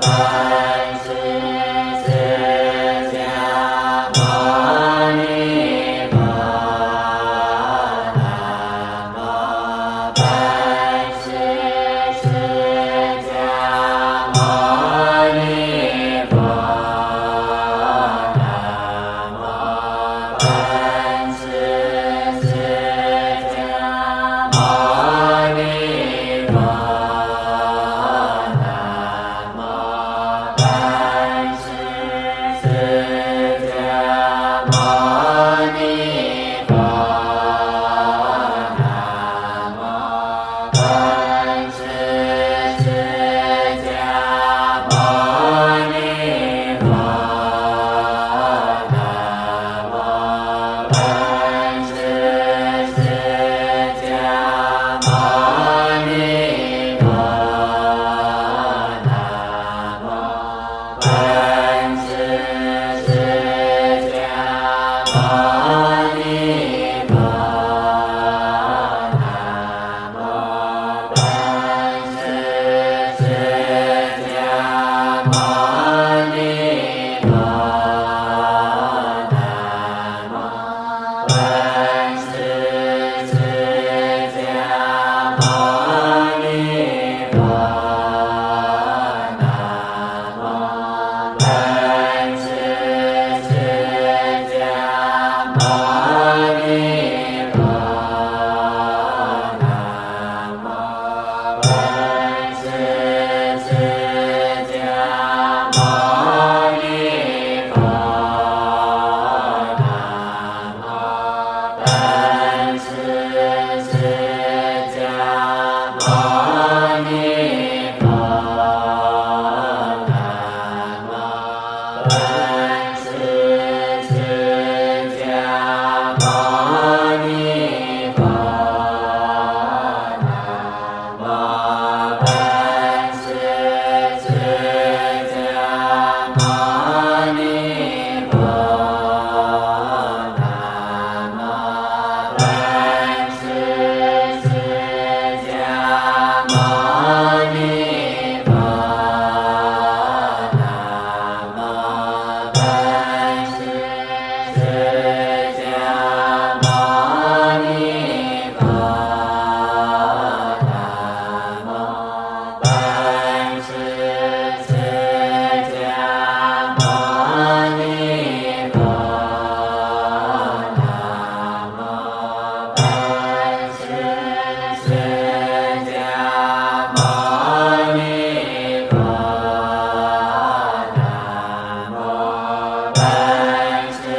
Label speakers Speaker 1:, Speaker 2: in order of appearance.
Speaker 1: Bye. Bye.